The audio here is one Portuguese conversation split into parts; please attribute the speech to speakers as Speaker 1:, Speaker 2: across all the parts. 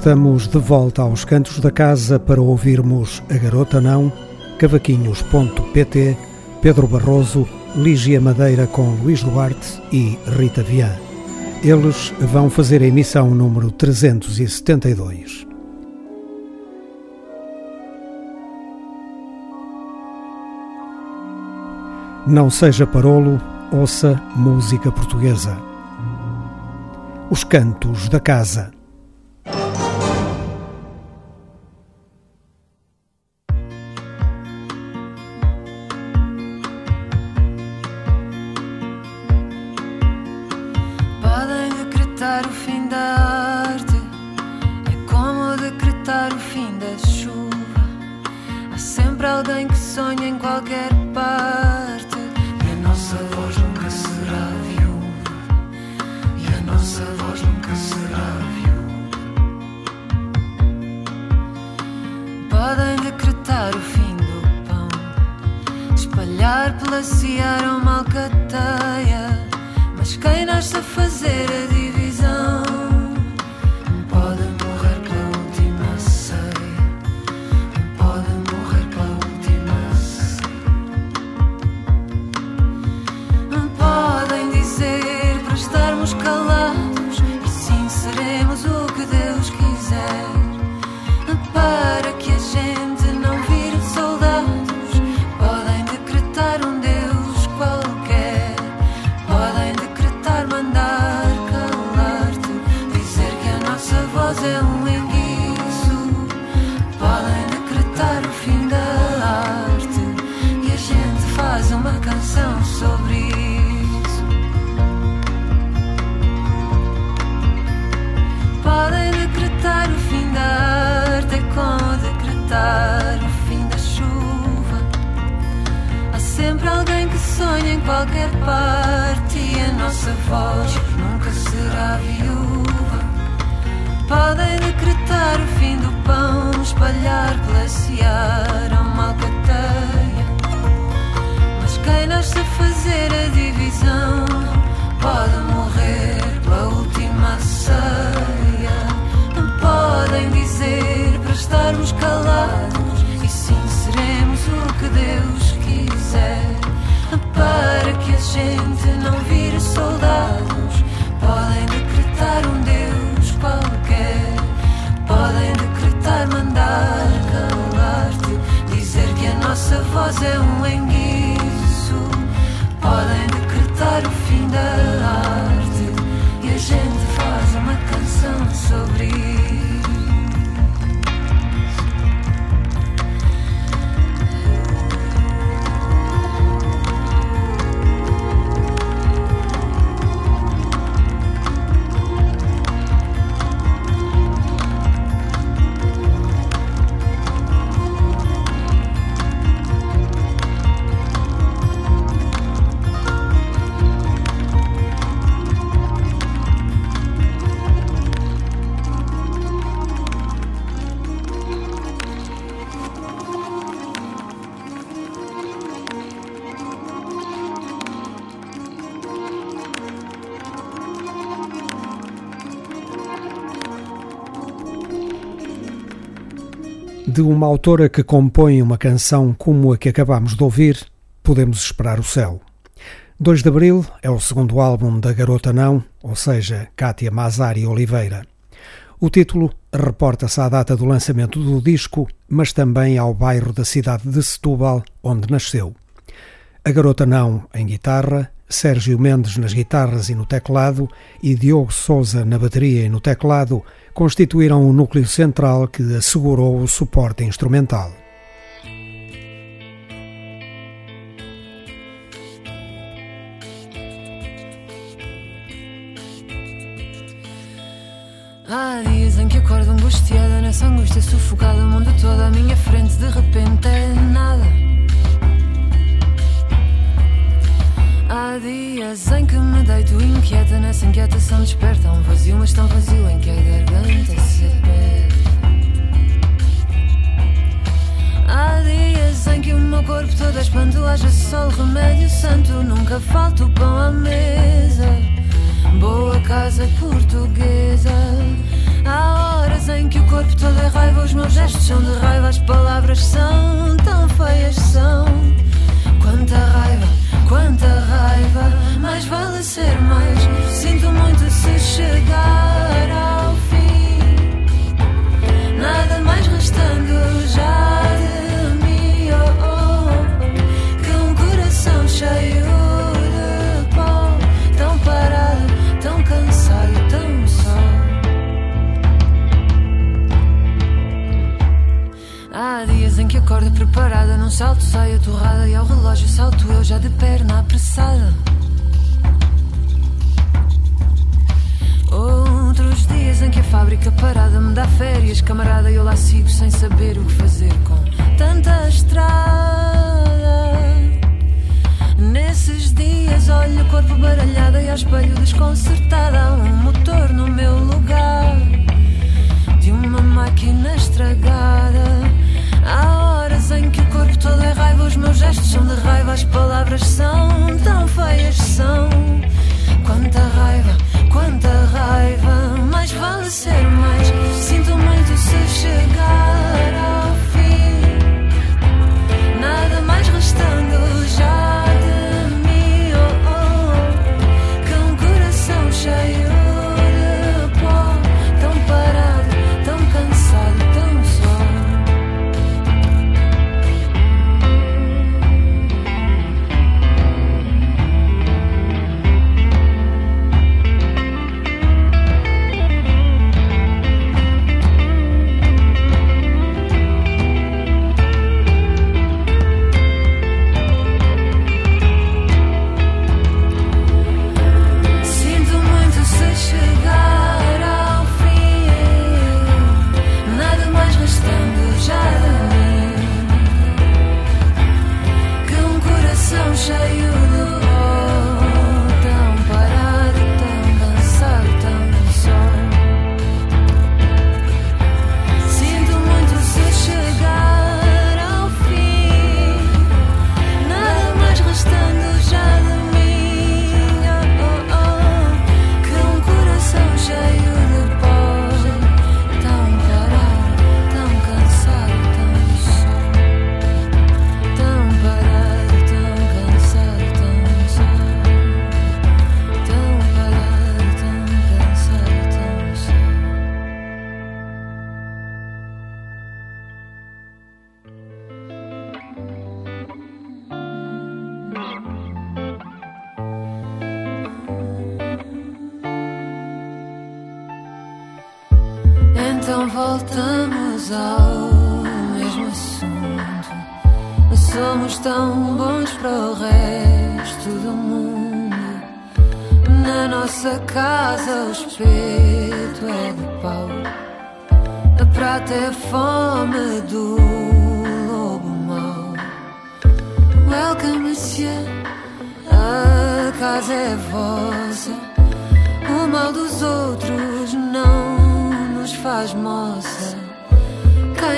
Speaker 1: estamos de volta aos cantos da casa para ouvirmos A Garota Não, Cavaquinhos.pt, Pedro Barroso, Lígia Madeira com Luís Duarte e Rita Vian. Eles vão fazer a emissão número 372. Não seja parolo, ouça música portuguesa. Os Cantos da Casa. qualquer parte e a nossa voz nunca será viúva. Podem decretar o fim do pão, espalhar, glaciar a uma. Mas quem nasce a fazer a divisão pode morrer pela última ceia. Não podem dizer para estarmos calados, e sim seremos o que Deus para que a gente não vire soldados. Podem decretar um Deus qualquer, podem decretar mandar calar-te, dizer que a nossa voz é um enguiço. Podem decretar o fim da arte e a gente faz uma canção sobre isso. De uma autora que compõe uma canção como a que acabamos de ouvir, podemos esperar o céu. 2 de Abril é o segundo álbum da Garota Não, ou seja, Kátia Mazari Oliveira. O título reporta-se à data do lançamento do disco, mas também ao bairro da cidade de Setúbal, onde nasceu. A Garota Não em guitarra, Sérgio Mendes nas guitarras e no teclado e Diogo Souza na bateria e no teclado constituíram o núcleo central que assegurou o suporte instrumental.
Speaker 2: Há dias em que acordo angustiada, nessa angústia sufocada, o mundo todo à minha frente, de repente é nada. Há dias em que me deito inquieta, nessa inquietação desperta um vazio, mas tão vazio em que a garganta se perde. Há dias em que o meu corpo todo é espanto, haja sol, remédio santo, nunca falta o pão à mesa. Boa casa portuguesa. Há horas em que
Speaker 1: gestos são de raiva, as palavras são tão feias, são. Quanta raiva, quanta raiva, mais vale ser mais. Sinto muito se chegar ao fim, nada mais restando já de mim. Oh, oh, que um coração cheio acordo preparada num salto, saio torrada e ao relógio salto eu já de perna apressada. Outros dias em que a fábrica parada me dá férias, camarada, eu lá sigo sem saber o que fazer com tanta estrada. Nesses dias olho o corpo baralhado e ao espelho desconcertada. Um motor no meu lugar de uma máquina estragada. Horas em que o corpo todo é raiva, os meus gestos são de raiva, as palavras são tão feias, são. Quanta raiva, quanta raiva, mais vale ser mais. Sinto muito se chegar ao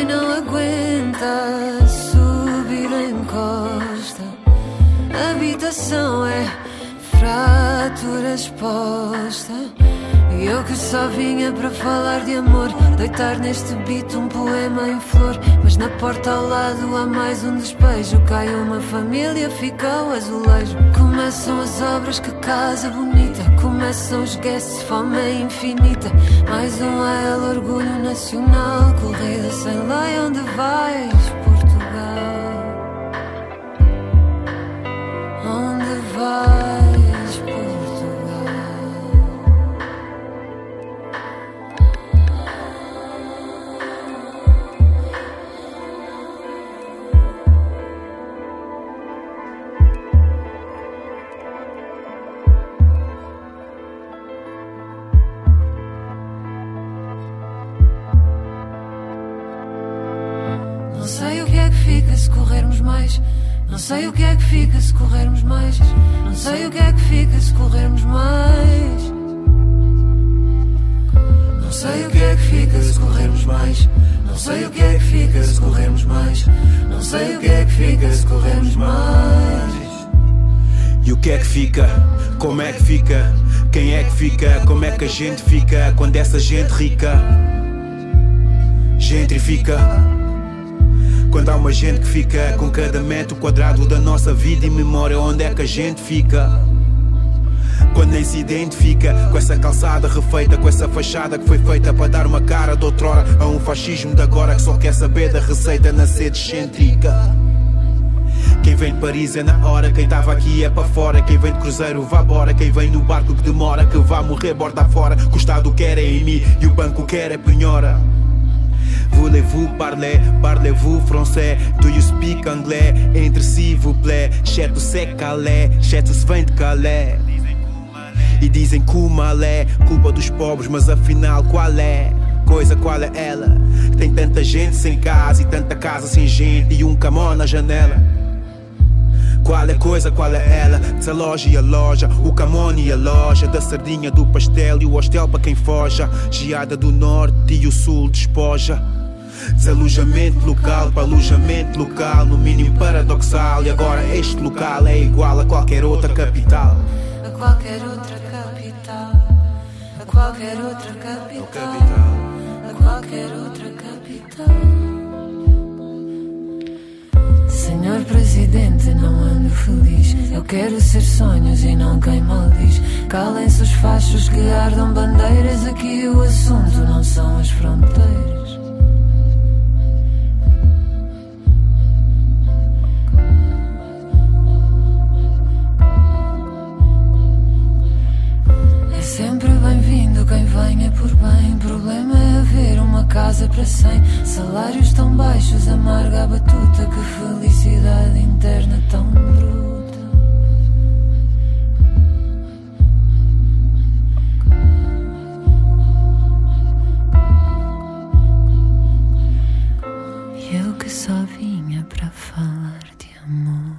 Speaker 1: Não aguenta subir encosta. Habitação é fratura exposta. E eu que só vinha para falar de amor, deitar neste beat um poema em flor. Mas na porta ao lado há mais um despejo. Cai uma família, fica o azulejo. Começam as obras, que casa bonita. Começam guests, fome é infinita. Mais um AL, orgulho nacional. Corrida sem lei, onde vais, Portugal? Onde vais, sei o que é que fica se corrermos mais. Não sei o que é que fica se corrermos mais. Não sei o que é que fica se corrermos mais. Não sei o que é que fica se corrermos mais. Não sei o que é que fica se corrermos mais.
Speaker 3: E o que é que fica? Como é que fica? Quem é que fica? Como é que a gente fica quando essa gente rica? gentrifica. Quando há uma gente que fica com cada metro quadrado da nossa vida e memória, onde é que a gente fica? Quando nem se identifica com essa calçada refeita, com essa fachada que foi feita para dar uma cara de outrora a um fascismo de agora que só quer saber da receita na sede excêntrica. Quem vem de Paris é na hora, quem estava aqui é para fora. Quem vem de cruzeiro vá embora, quem vem no barco que demora, que vá morrer borda fora. Que o quer é mim e o banco quer é penhora. Voulez-vous parler, parlez-vous français? Do you speak anglais? Entre si, vous plaît. Cheto se calé, cheto se vem de Calais. E dizem que o mal é culpa dos pobres, mas afinal qual é? Coisa qual é ela? Tem tanta gente sem casa e tanta casa sem gente e um camão na janela. Qual é coisa, qual é ela? Desaloja e a loja, o camone e a loja, da sardinha, do pastel e o hostel para quem foja. Geada do norte e o sul despoja. Desalojamento local para alojamento local, no mínimo paradoxal. E agora este local é igual a qualquer outra capital.
Speaker 1: A qualquer outra capital. A qualquer outra capital. A qualquer outra capital. Senhor Presidente, não ando feliz. Eu quero ser sonhos e não quem maldiz. Calem-se os fachos que ardam bandeiras. Aqui o assunto não são as fronteiras. Quem venha por bem. Problema é haver uma casa para cem. Salários tão baixos, amarga a batuta. Que felicidade interna tão bruta. Eu que só vinha para falar de amor.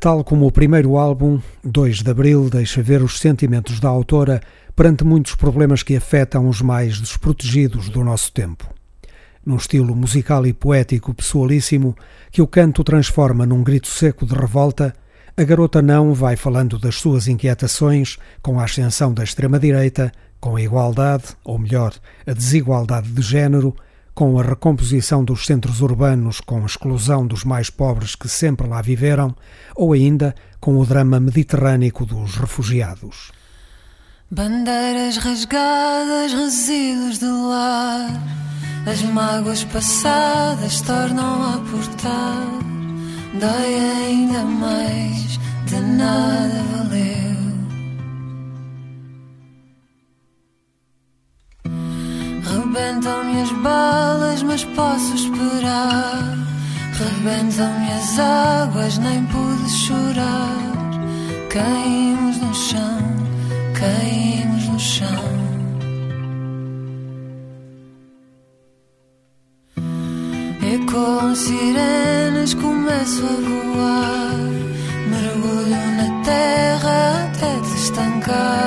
Speaker 4: Tal como o primeiro álbum, 2 de Abril, deixa ver os sentimentos da autora perante muitos problemas que afetam os mais desprotegidos do nosso tempo. Num estilo musical e poético pessoalíssimo, que o canto transforma num grito seco de revolta, a garota não vai falando das suas inquietações com a ascensão da extrema-direita, com a igualdade, ou melhor, a desigualdade de género, com a recomposição dos centros urbanos com a exclusão dos mais pobres que sempre lá viveram, ou ainda com o drama mediterrâneo dos refugiados.
Speaker 1: Bandeiras rasgadas, resíduos de lar. As mágoas passadas tornam a portar. Dói ainda mais, de nada valeu. Rebentam-me as balas, mas posso esperar. Rebentam-me as águas, nem pude chorar. Caímos no chão, caímos no chão. Ecoam sirenes, começo a voar. Mergulho na terra até te estancar.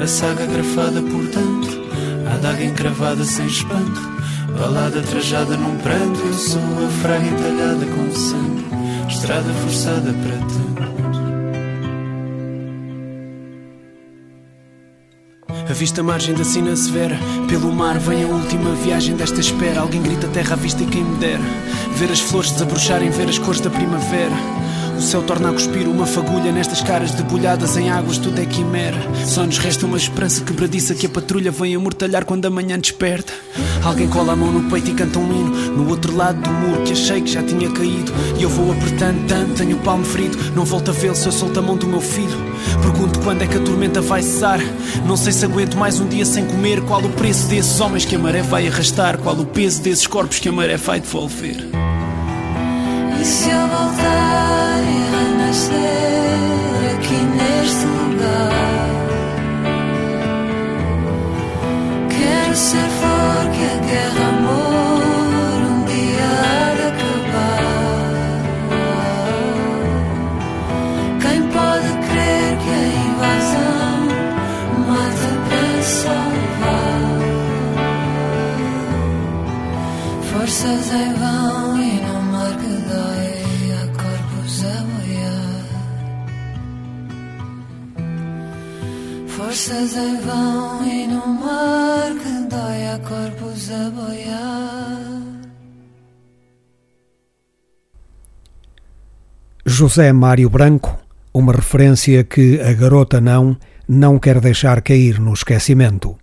Speaker 1: A
Speaker 5: saga grafada por tanto, a adaga encravada sem espanto, balada trajada num pranto. Eu sou a fraga entalhada com sangue, estrada forçada para tanto. A vista margem da sina severa Pelo mar vem a última viagem desta espera Alguém grita terra à vista e quem me dera Ver as flores desabrocharem, ver as cores da primavera O céu torna a cuspir uma fagulha nestas caras debulhadas em águas, tudo é quimera. Só nos resta uma esperança quebradiça que a patrulha vem amortalhar quando a manhã desperta. Alguém cola a mão no peito e canta um hino no outro lado do muro que achei que já tinha caído. E eu vou apertando tanto, tenho o palmo ferido. Não volto a vê-lo se eu solto a mão do meu filho. Pergunto quando é que a tormenta vai cessar. Não sei se aguento mais um dia sem comer. Qual o preço desses homens que a maré vai arrastar? Qual o peso desses corpos que a maré vai devolver?
Speaker 1: E se eu voltar
Speaker 4: José Mário Branco, uma referência que a garota não, não quer deixar cair no esquecimento.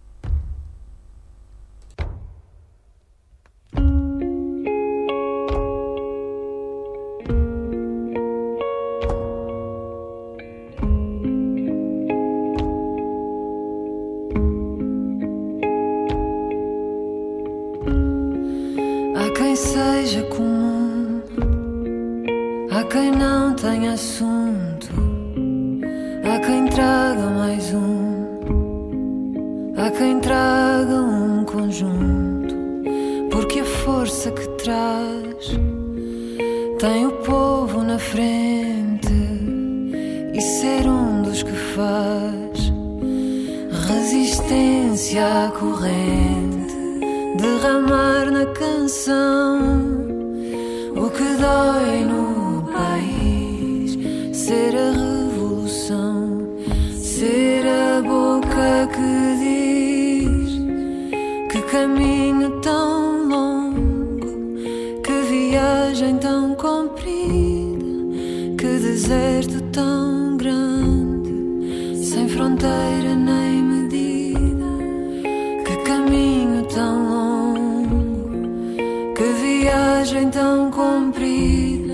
Speaker 1: Viagem tão comprida,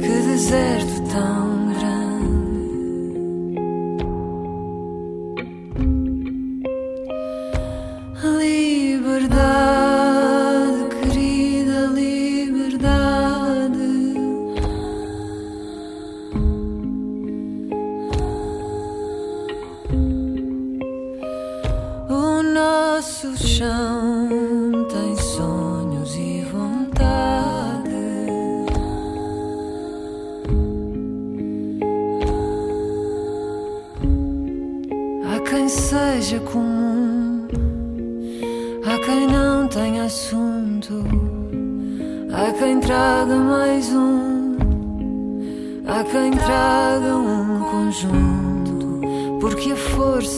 Speaker 1: que deserto tão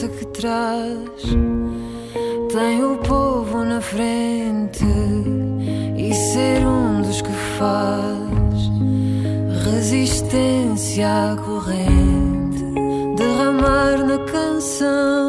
Speaker 1: força que traz. Tem o povo na frente e ser um dos que faz resistência à corrente, derramar na canção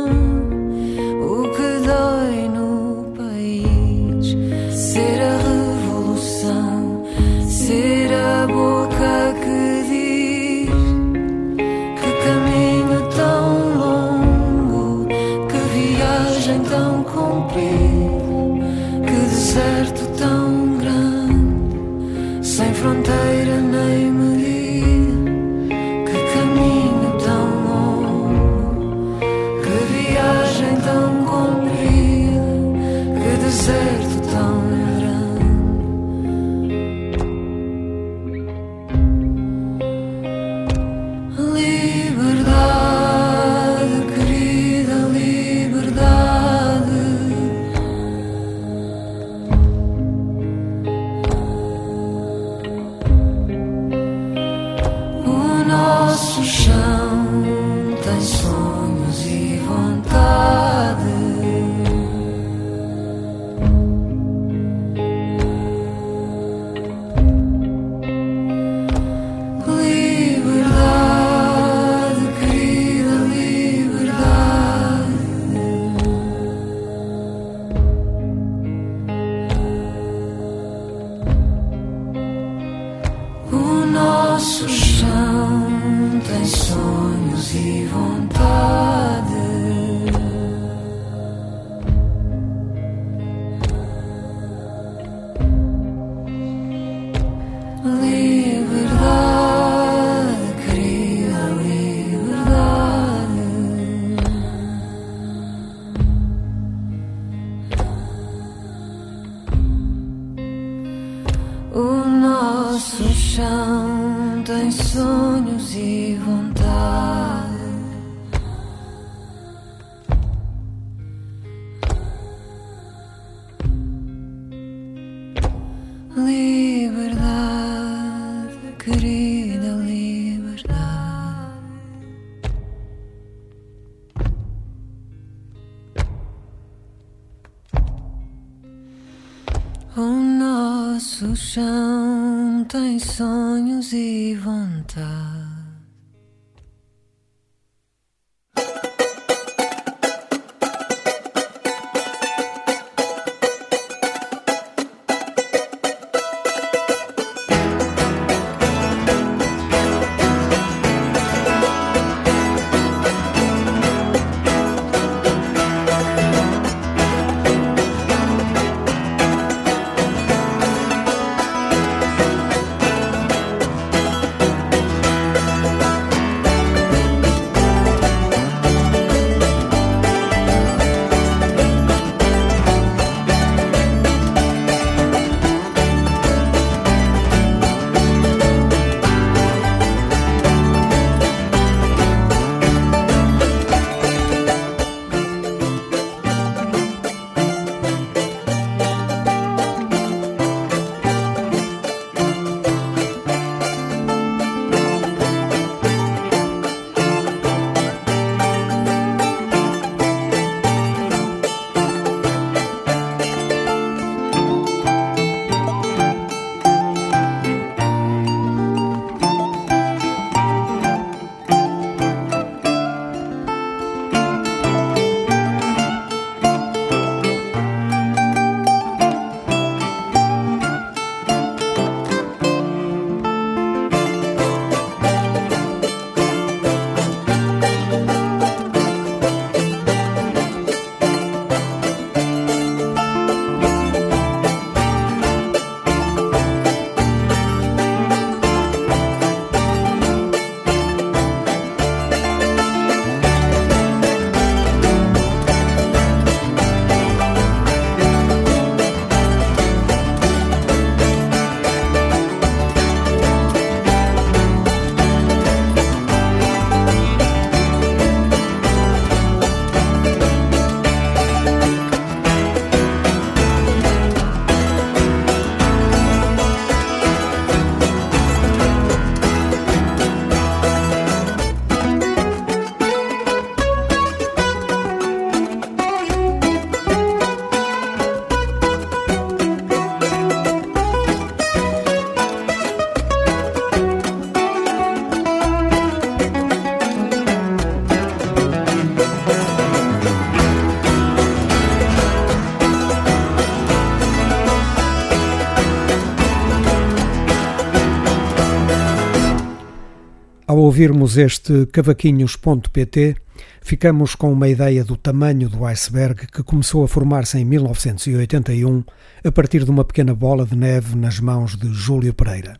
Speaker 4: ouvirmos este cavaquinhos.pt, ficamos com uma ideia do tamanho do iceberg que começou a formar-se em 1981 a partir de uma pequena bola de neve nas mãos de Júlio Pereira.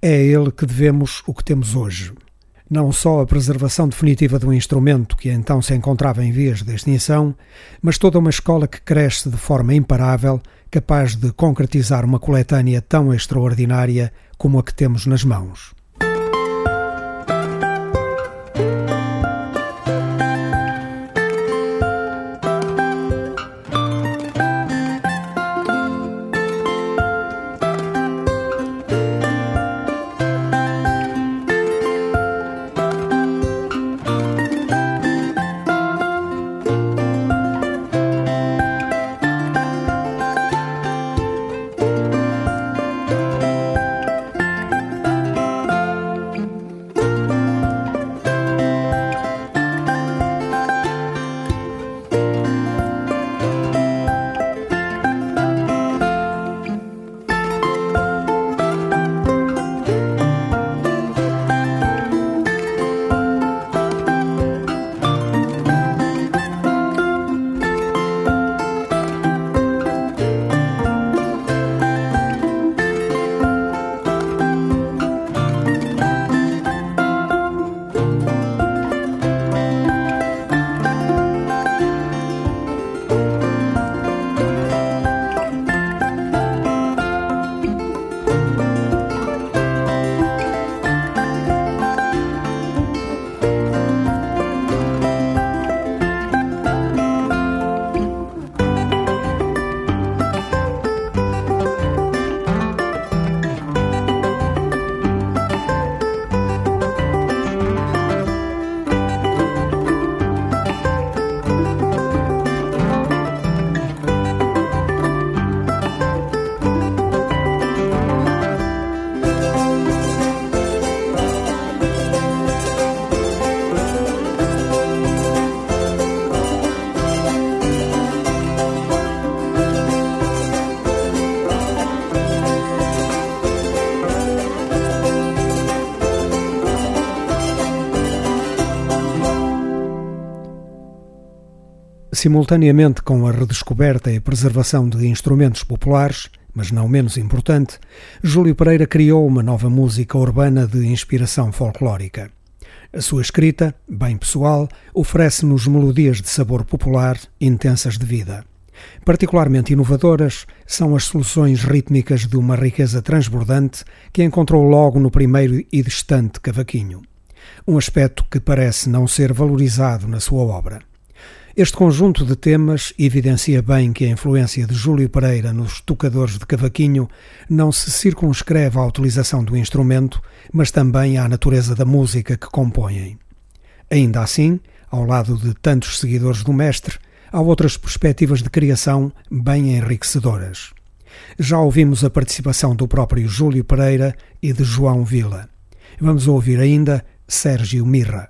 Speaker 4: É a ele que devemos o que temos hoje. Não só a preservação definitiva do instrumento que então se encontrava em vias de extinção, mas toda uma escola que cresce de forma imparável, capaz de concretizar uma coletânea tão extraordinária como a que temos nas mãos. Simultaneamente com a redescoberta e preservação de instrumentos populares, mas não menos importante, Júlio Pereira criou uma nova música urbana de inspiração folclórica. A sua escrita, bem pessoal, oferece-nos melodias de sabor popular intensas de vida. Particularmente inovadoras são as soluções rítmicas de uma riqueza transbordante que encontrou logo no primeiro e distante cavaquinho. Um aspecto que parece não ser valorizado na sua obra. Este conjunto de temas evidencia bem que a influência de Júlio Pereira nos tocadores de cavaquinho não se circunscreve à utilização do instrumento, mas também à natureza da música que compõem. Ainda assim, ao lado de tantos seguidores do mestre, há outras perspectivas de criação bem enriquecedoras. Já ouvimos a participação do próprio Júlio Pereira e de João Vila. Vamos ouvir ainda Sérgio Mirra.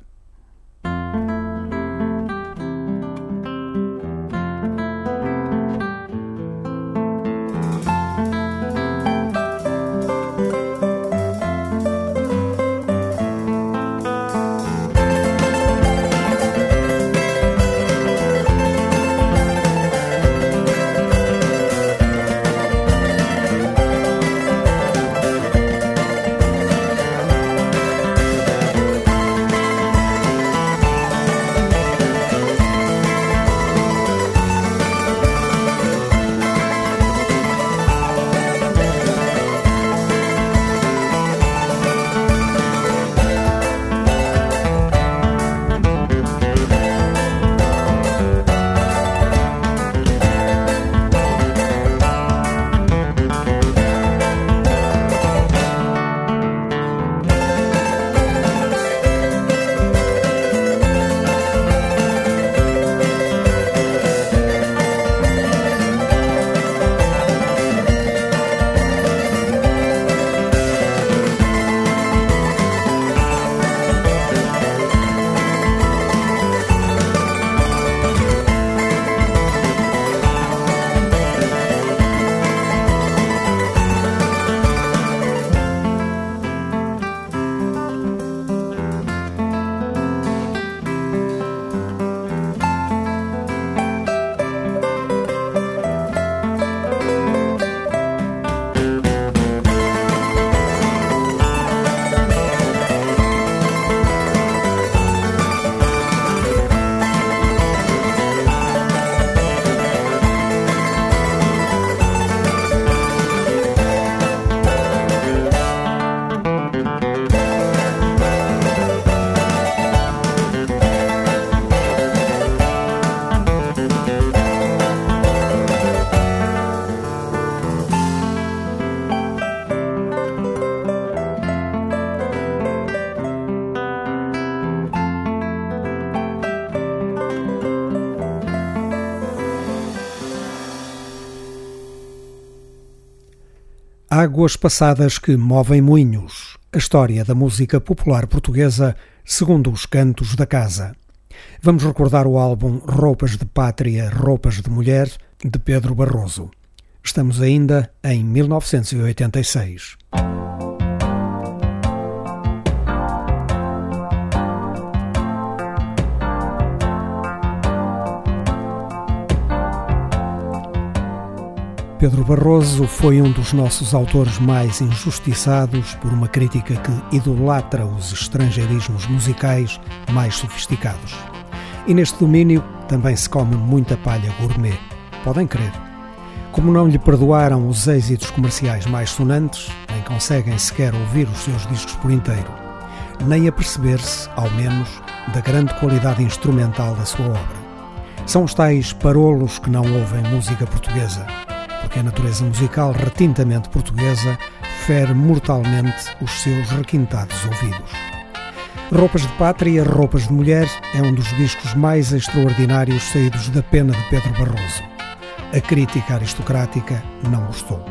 Speaker 4: Águas passadas que movem moinhos. A história da música popular portuguesa segundo os cantos da casa. Vamos recordar o álbum Roupas de Pátria, Roupas de Mulher, de Pedro Barroso. Estamos ainda em 1986. Pedro Barroso foi um dos nossos autores mais injustiçados por uma crítica que idolatra os estrangeirismos musicais mais sofisticados. E neste domínio também se come muita palha gourmet. Podem crer. Como não lhe perdoaram os êxitos comerciais mais sonantes, nem conseguem sequer ouvir os seus discos por inteiro, nem aperceber-se, ao menos, da grande qualidade instrumental da sua obra. São os tais parolos que não ouvem música portuguesa porque a natureza musical retintamente portuguesa fere mortalmente os seus requintados ouvidos. Roupas de Pátria, Roupas de Mulher é um dos discos mais extraordinários saídos da pena de Pedro Barroso. A crítica aristocrática não gostou.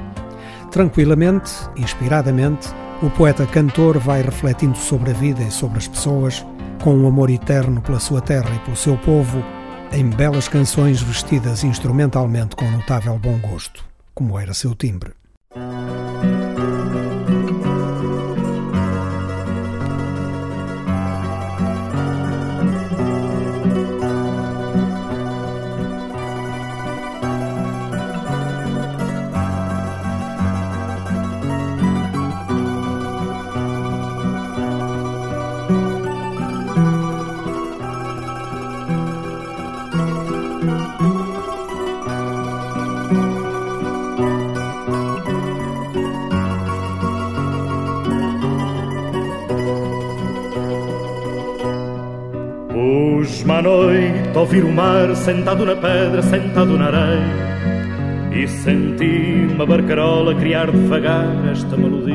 Speaker 4: Tranquilamente, inspiradamente, o poeta-cantor vai refletindo sobre a vida e sobre as pessoas, com um amor eterno pela sua terra e pelo seu povo, em belas canções vestidas instrumentalmente com notável bom gosto, como era seu timbre.
Speaker 6: Ouvir o mar sentado na pedra, sentado na areia e senti uma barcarola criar devagar esta melodia.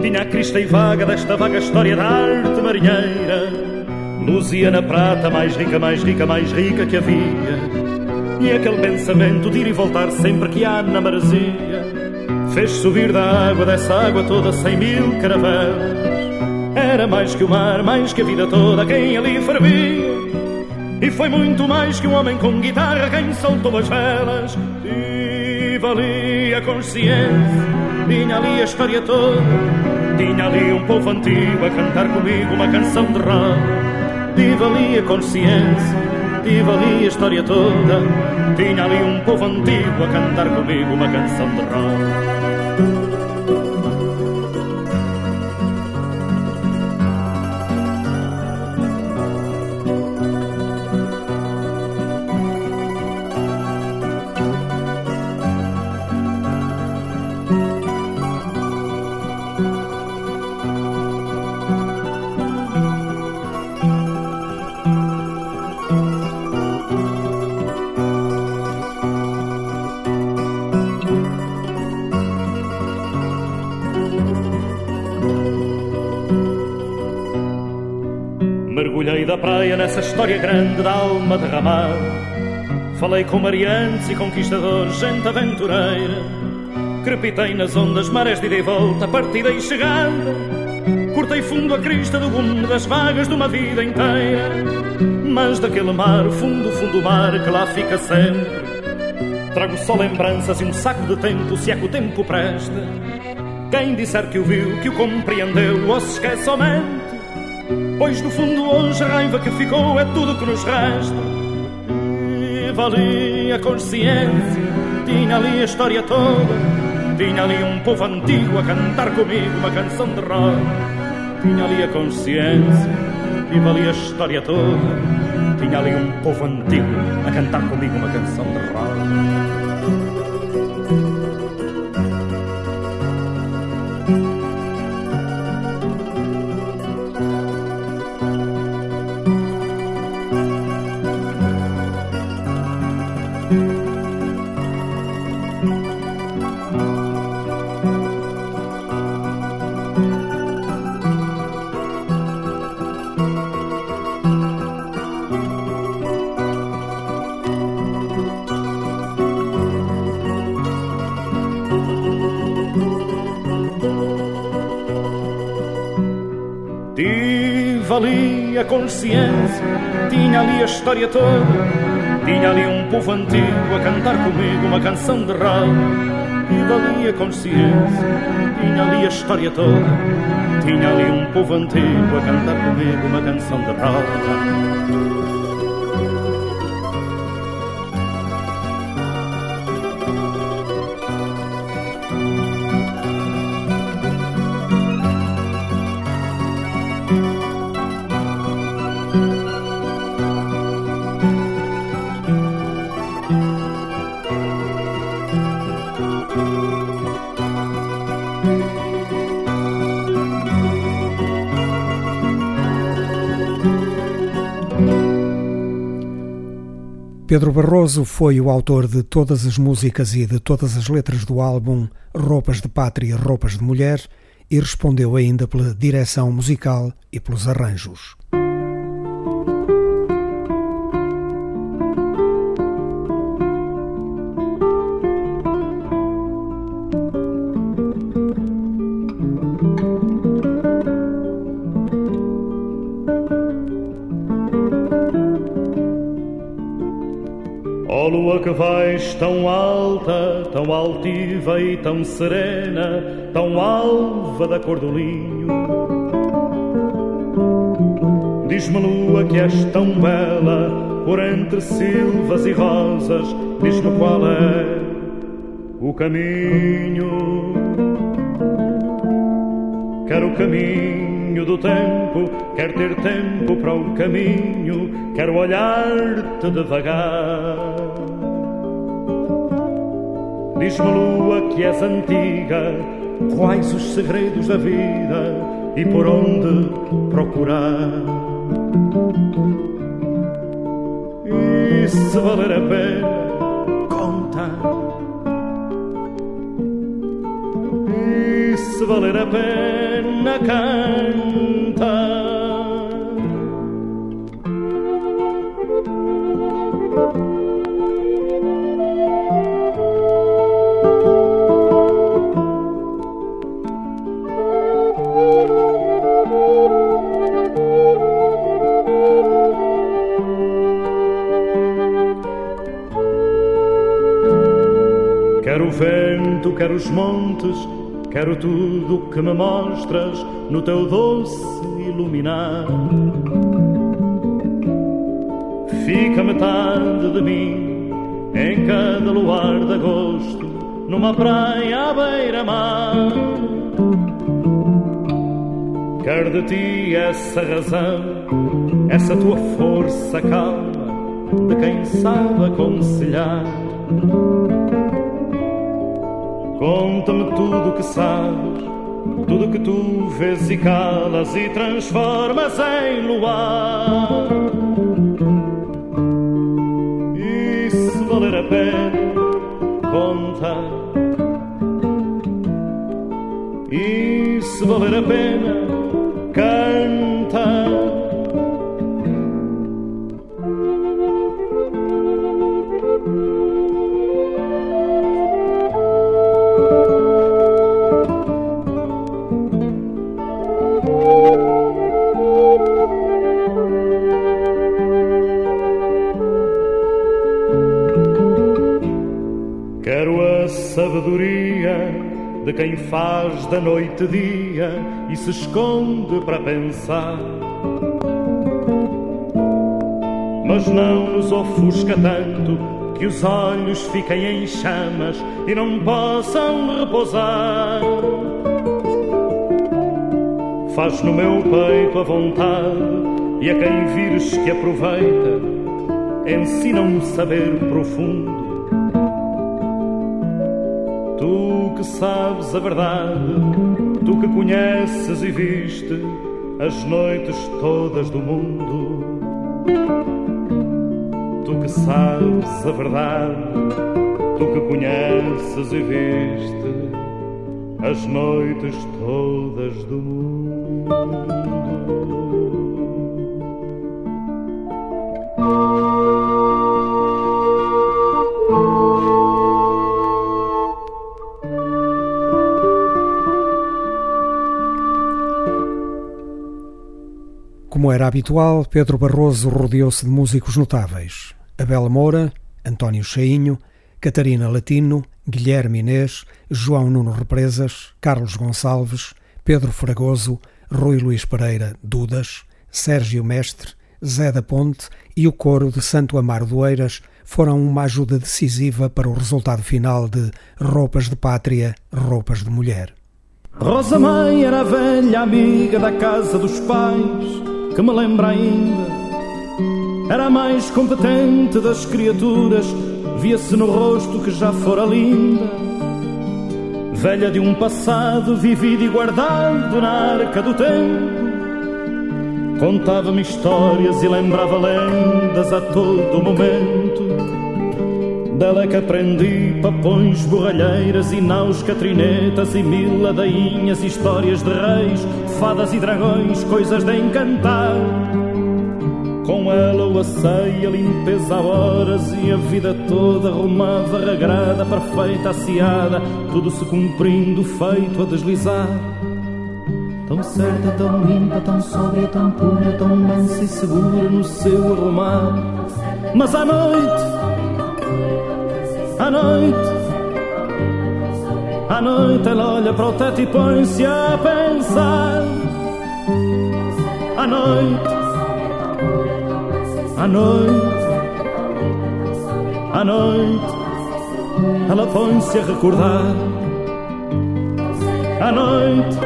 Speaker 6: Tinha a crista e vaga desta vaga história da arte marinheira. Luzia na prata, mais rica, mais rica, mais rica que havia. E aquele pensamento de ir e voltar sempre que há na maresia fez subir da água, dessa água toda, cem mil caravelas. Era mais que o mar, mais que a vida toda, quem ali fervia. E foi muito mais que um homem com guitarra quem soltou as velas. E valia a consciência, tinha ali a história toda. Tinha ali um povo antigo a cantar comigo uma canção de roda. E valia a consciência, tive ali a história toda. Tinha ali um povo antigo a cantar comigo uma canção de roda. Nessa história grande da alma derramada. Falei com mariantes e conquistadores, gente aventureira. Crepitei nas ondas, marés de ida e volta, partida e chegada. Cortei fundo a crista do gume das vagas de uma vida inteira. Mas daquele mar, fundo, fundo mar, que lá fica sempre. Trago só lembranças e um saco de tempo, se é que o tempo presta. Quem disser que o viu, que o compreendeu, ou se esquece somente Pois no fundo hoje a raiva que ficou é tudo que nos resta. E valia a consciência, tinha ali a história toda. Tinha ali um povo antigo a cantar comigo uma canção de roda. Tinha ali a consciência e valia a história toda. Tinha ali um povo antigo a cantar comigo uma canção de roda consciência, tinha ali a história toda, tinha ali um povo antigo a cantar comigo uma canção de rádio. E dali a consciência, tinha ali a história toda, tinha ali um povo antigo a cantar comigo uma canção de rádio.
Speaker 4: Pedro Barroso foi o autor de todas as músicas e de todas as letras do álbum Roupas de Pátria, Roupas de Mulher e respondeu ainda pela direção musical e pelos arranjos.
Speaker 6: Tão alta, tão altiva e tão serena, tão alva da cor do linho. Diz-me, lua, que és tão bela, por entre silvas e rosas, diz-me qual é o caminho. Quero o caminho do tempo, quero ter tempo para o caminho, quero olhar-te devagar. Diz-me, lua, que és antiga, quais os segredos da vida e por onde procurar? E se valer a pena contar. E se valer a pena cantar. Vento, quero os montes, quero tudo que me mostras no teu doce iluminar. Fica metade de mim em cada luar de agosto, numa praia à beira-mar. Quero de ti essa razão, essa tua força calma, de quem sabe aconselhar. Conta-me tudo o que sabes, tudo que tu vês e calas e transformas em luar. E se valer a pena contar, e se valer a pena cantar. De quem faz da noite dia e se esconde para pensar. Mas não nos ofusca tanto que os olhos fiquem em chamas e não possam repousar. Faz no meu peito a vontade e a quem vires que aproveita, ensina um saber profundo que sabes a verdade, tu que conheces e viste as noites todas do mundo. Tu que sabes a verdade, tu que conheces e viste as noites todas do mundo.
Speaker 4: Como era habitual, Pedro Barroso rodeou-se de músicos notáveis. Abel Moura, António Cheinho, Catarina Latino, Guilherme Inês, João Nuno Represas, Carlos Gonçalves, Pedro Fragoso, Rui Luís Pereira, Dudas, Sérgio Mestre, Zé da Ponte e o coro de Santo Amaro do Eiras foram uma ajuda decisiva para o resultado final de Roupas de Pátria, Roupas de Mulher.
Speaker 6: Rosa Mãe era a velha amiga da casa dos pais, que me lembra ainda. Era a mais competente das criaturas, via-se no rosto que já fora linda. Velha de um passado vivido e guardado na arca do tempo. Contava-me histórias e lembrava lendas a todo momento. Dela que aprendi papões, borralheiras e naus, catrinetas e mil ladainhas, histórias de reis, fadas e dragões, coisas de encantar. Com ela o asseio, a limpeza a horas e a vida toda arrumava, regrada, perfeita, aciada, tudo se cumprindo, feito a deslizar. Tão certa, tão limpa, tão sóbria, tão pura, tão mansa e segura no seu arrumar. Mas à noite, à noite, à noite ela olha para o teto e põe-se a pensar. À noite, à noite, à noite, ela põe-se a recordar. À noite,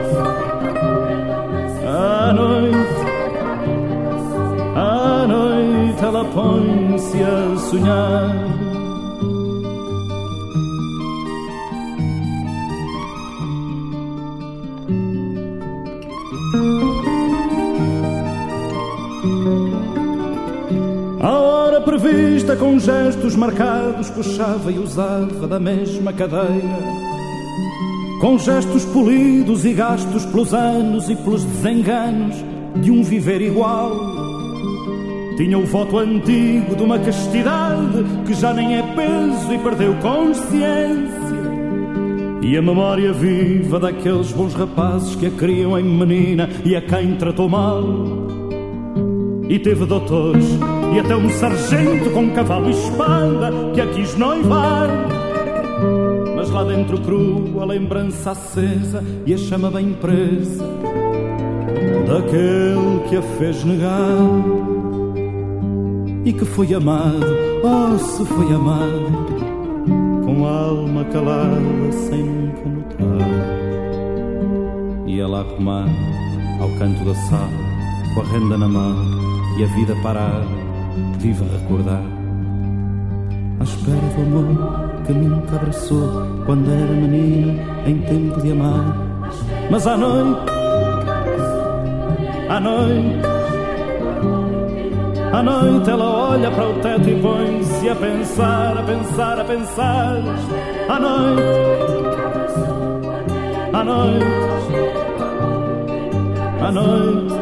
Speaker 6: à noite, à noite, ela põe-se a sonhar. Hora prevista, com gestos marcados, puxava e usava da mesma cadeira. Com gestos polidos e gastos pelos anos e pelos desenganos de um viver igual. Tinha o voto antigo de uma castidade que já nem é peso e perdeu consciência. E a memória viva daqueles bons rapazes que a criam em menina e a quem tratou mal. E teve doutores e até um sargento com cavalo e espada que a quis noivar. Mas lá dentro cru a lembrança acesa e a chama bem presa daquele que a fez negar. E que foi amado, oh se foi amado, com a alma calada sem nunca notar. Ia lá comar ao canto da sala, com a renda na mão e a vida parada, viva recordar. À espera do amor que nunca abraçou quando era menina em tempo de amar. Mas à noite, à noite, à noite ela olha para o teto e põe-se a pensar, a pensar, a pensar. À noite, à noite, à noite,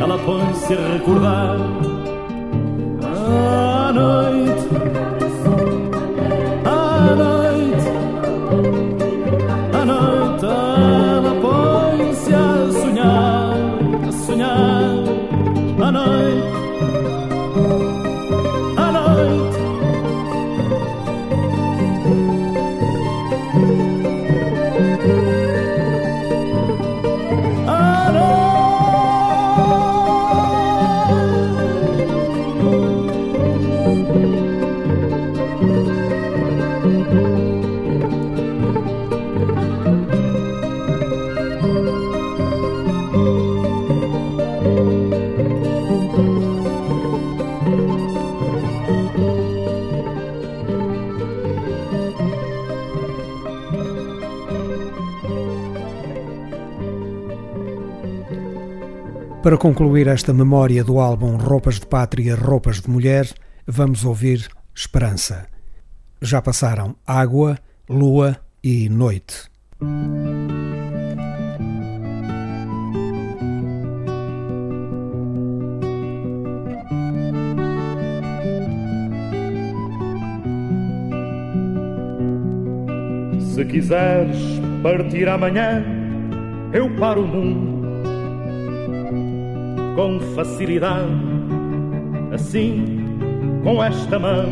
Speaker 6: ela põe-se a recordar. À noite, à noite,
Speaker 4: Para concluir esta memória do álbum Roupas de Pátria, Roupas de Mulher, vamos ouvir Esperança. Já passaram Água, Lua e Noite.
Speaker 6: Se quiseres partir amanhã, eu paro o mundo com facilidade, assim, com esta mão.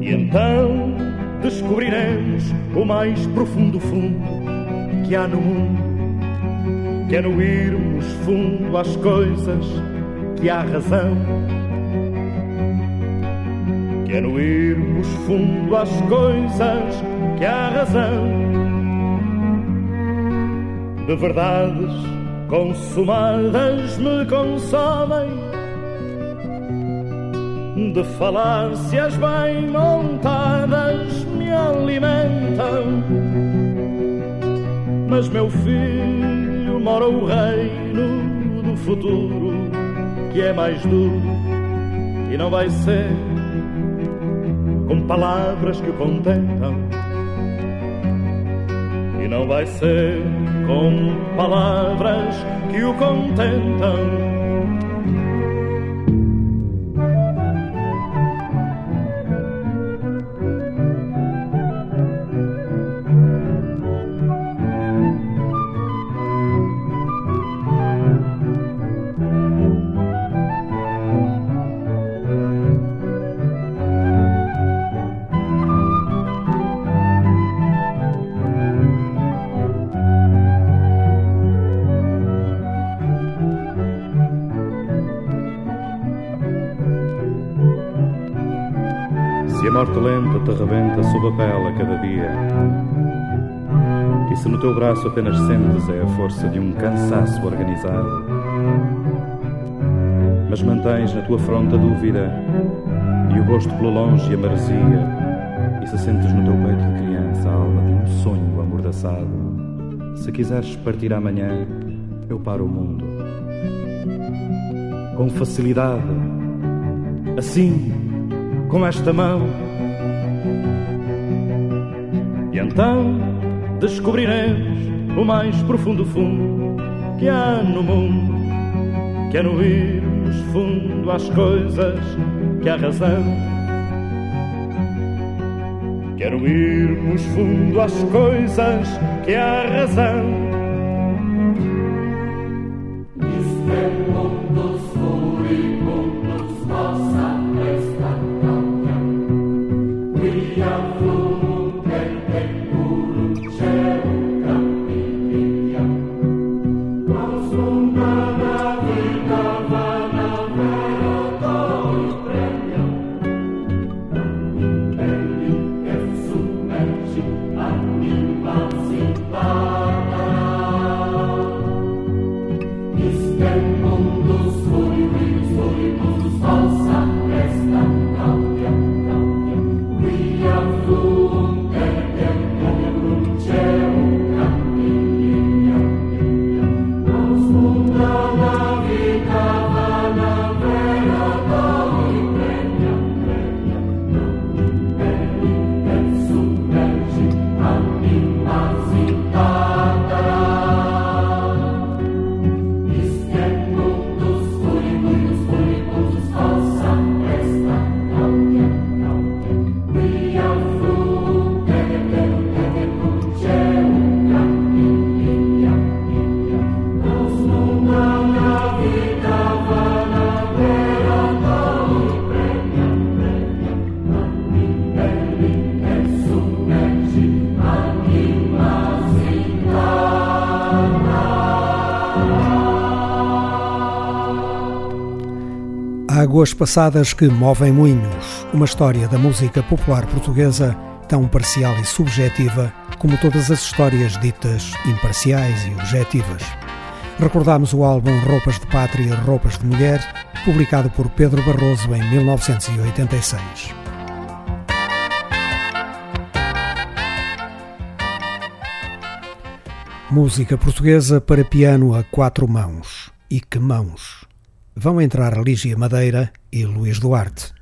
Speaker 6: E então descobriremos o mais profundo fundo que há no mundo, que é no irmos fundo às coisas que há razão. Que é no irmos fundo às coisas que há razão. De verdades consumadas me consomem, de falácias bem montadas me alimentam. Mas meu filho mora o reino do futuro, que é mais duro e não vai ser com palavras que o contentam. E não vai ser com palavras que o contentam. Morte lenta te rebenta sob a pele a cada dia, e se no teu braço apenas sentes é a força de um cansaço organizado, mas mantens na tua fronte a dúvida e o gosto pelo longe e a maresia, e se sentes no teu peito de criança a alma de um sonho amordaçado, se quiseres partir amanhã, eu paro o mundo. com facilidade, assim com esta mão. E então descobriremos o mais profundo fundo que há no mundo, que é irmos fundo às coisas que a razão. Quero irmos fundo às coisas que a razão
Speaker 4: Águas passadas que movem moinhos, uma história da música popular portuguesa tão parcial e subjetiva como todas as histórias ditas imparciais e objetivas. Recordamos o álbum Roupas de Pátria, Roupas de Mulher, publicado por Pedro Barroso em 1986. Música portuguesa para piano a quatro mãos. E que mãos! Vão entrar Lígia Madeira e Luís Duarte.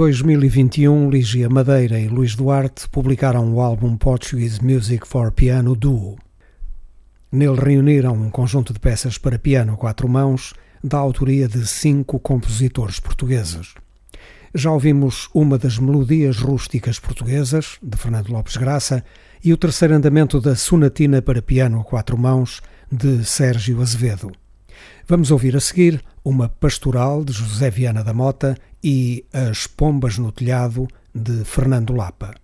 Speaker 4: 2021, Lígia Madeira e Luís Duarte publicaram o álbum Portuguese Music for Piano Duo. Nele reuniram um conjunto de peças para piano a quatro mãos, da autoria de cinco compositores portugueses. Já ouvimos uma das melodias rústicas portuguesas, de Fernando Lopes Graça, e o terceiro andamento da Sonatina para piano a quatro mãos, de Sérgio Azevedo. Vamos ouvir a seguir uma pastoral de José Viana da Mota e As Pombas no Telhado de Fernando Lapa.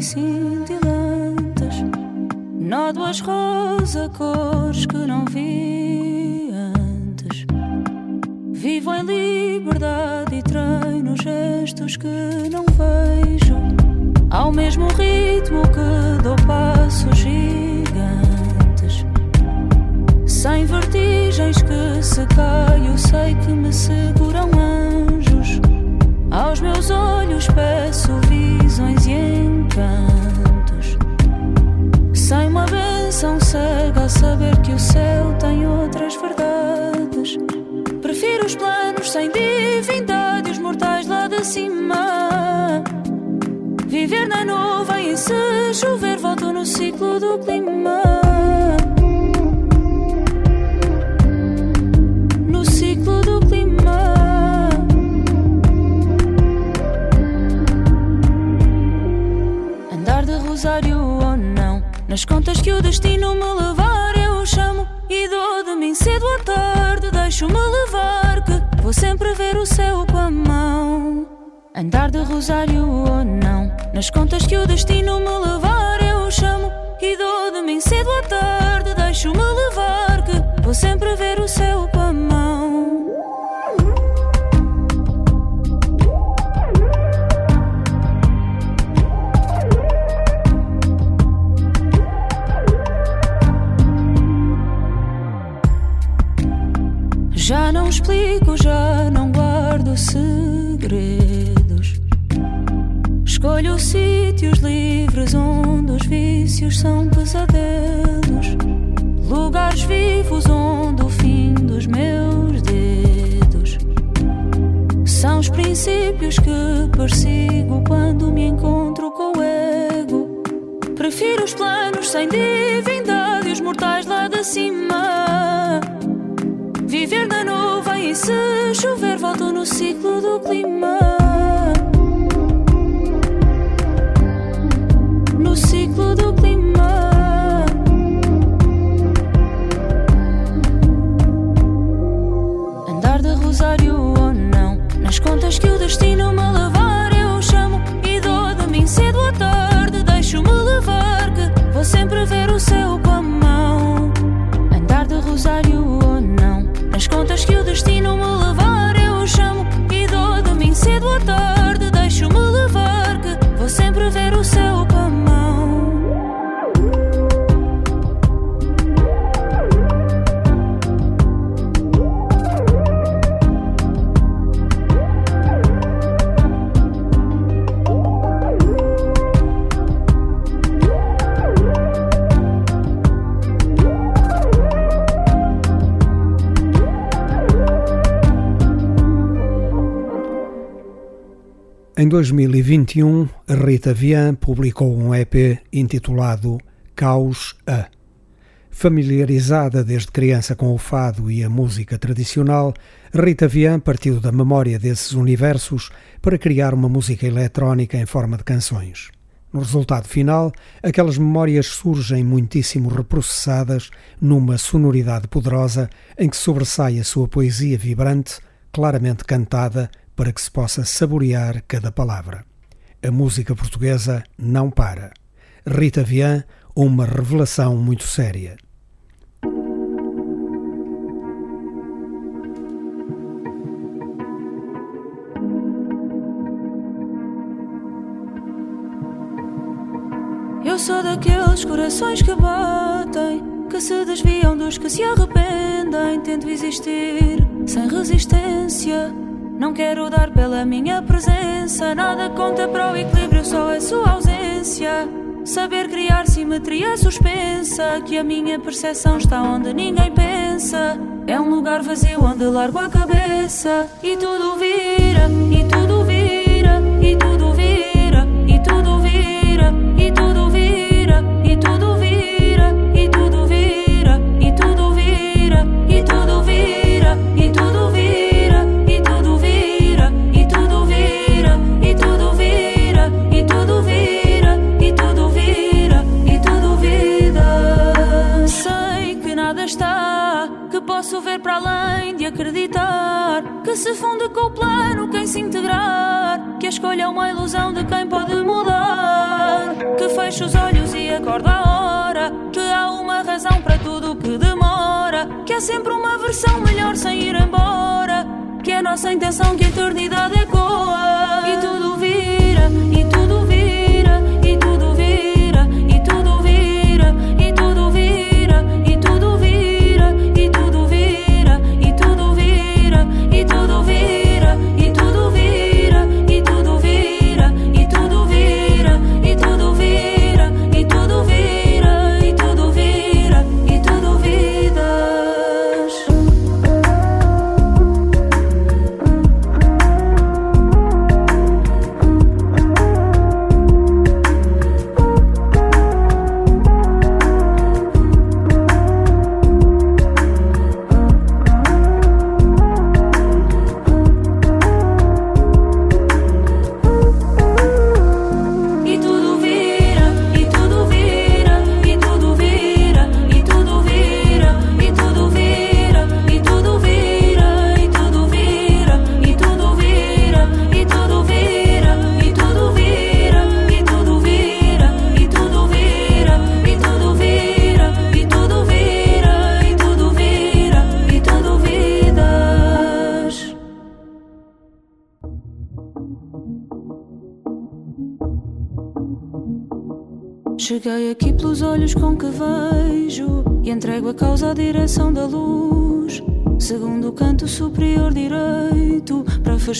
Speaker 1: decir. Do clima. No ciclo do clima. Andar de rosário ou não, nas contas que o destino me levar, eu chamo e dou de mim cedo à tarde. Deixo-me levar, que vou sempre ver o céu com a mão. Andar de rosário ou não, nas contas que o destino me levar, livres onde os vícios são pesadelos. Lugares vivos onde o fim dos meus dedos são os princípios que persigo quando me encontro com o ego. Prefiro os planos sem divindade e os mortais lá de cima. Viver na nuvem e se chover, volto no ciclo do clima. Do clima. Andar de rosário ou não, nas contas que o destino me
Speaker 4: Em 2021, a Rita Vian publicou um EP intitulado Caos A. Familiarizada desde criança com o fado e a música tradicional, Rita Vian partiu da memória desses universos para criar uma música eletrónica em forma de canções. No resultado final, aquelas memórias surgem muitíssimo reprocessadas numa sonoridade poderosa em que sobressai a sua poesia vibrante, claramente cantada, para que se possa saborear cada palavra. A música portuguesa não para. Rita Vian, uma revelação muito séria.
Speaker 1: Eu sou daqueles corações que batem, que se desviam dos que se arrependem. Tento existir sem resistência. Não quero dar pela minha presença. Nada conta para o equilíbrio, só a sua ausência. Saber criar simetria suspensa. Que a minha percepção está onde ninguém pensa. É um lugar vazio onde largo a cabeça. E tudo vira, e tudo vira, e tudo vira, e tudo vira, e tudo se funde com o plano quem se integrar. Que a escolha é uma ilusão de quem pode mudar. Que fecha os olhos e acorda a hora. Que há uma razão para tudo que demora. Que há sempre uma versão melhor sem ir embora. Que é nossa intenção que a eternidade ecoa. E tudo vira, e tudo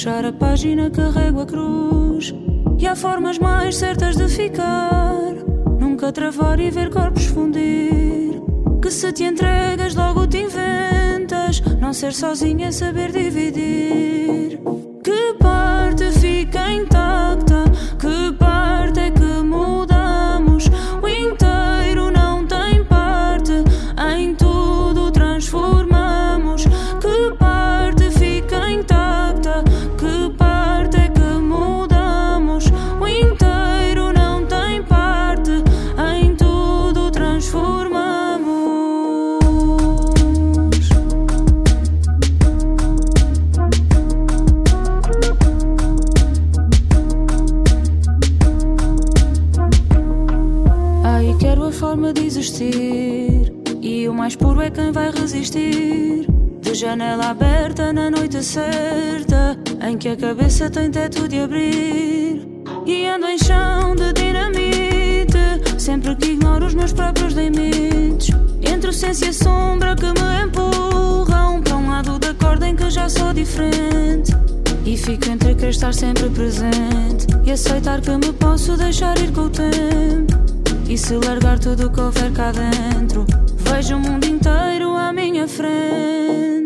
Speaker 1: fechar a página, carrego a cruz. E há formas mais certas de ficar. Nunca travar e ver corpos fundir. Que se te entregas, logo te inventas. Não ser sozinha é saber dividir. janela aberta na noite certa, em que a cabeça tem teto de abrir. E ando em chão de dinamite, sempre que ignoro os meus próprios limites. Entre o senso e a sombra que me empurram para um lado da corda em que já sou diferente. E fico entre querer estar sempre presente e aceitar que me posso deixar ir com o tempo. E se largar tudo o que houver cá dentro, vejo o mundo inteiro à minha frente.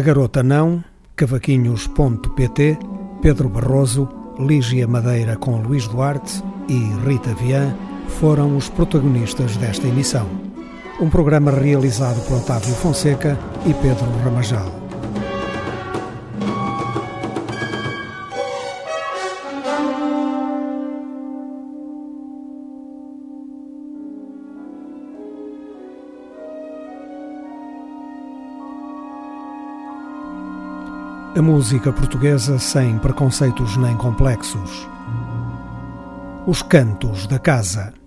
Speaker 4: A Garota Não, Cavaquinhos.pt, Pedro Barroso, Lígia Madeira com Luís Duarte e Rita Vian foram os protagonistas desta emissão. Um programa realizado por Otávio Fonseca e Pedro Ramajal. A música portuguesa sem preconceitos nem complexos. Os cantos da casa.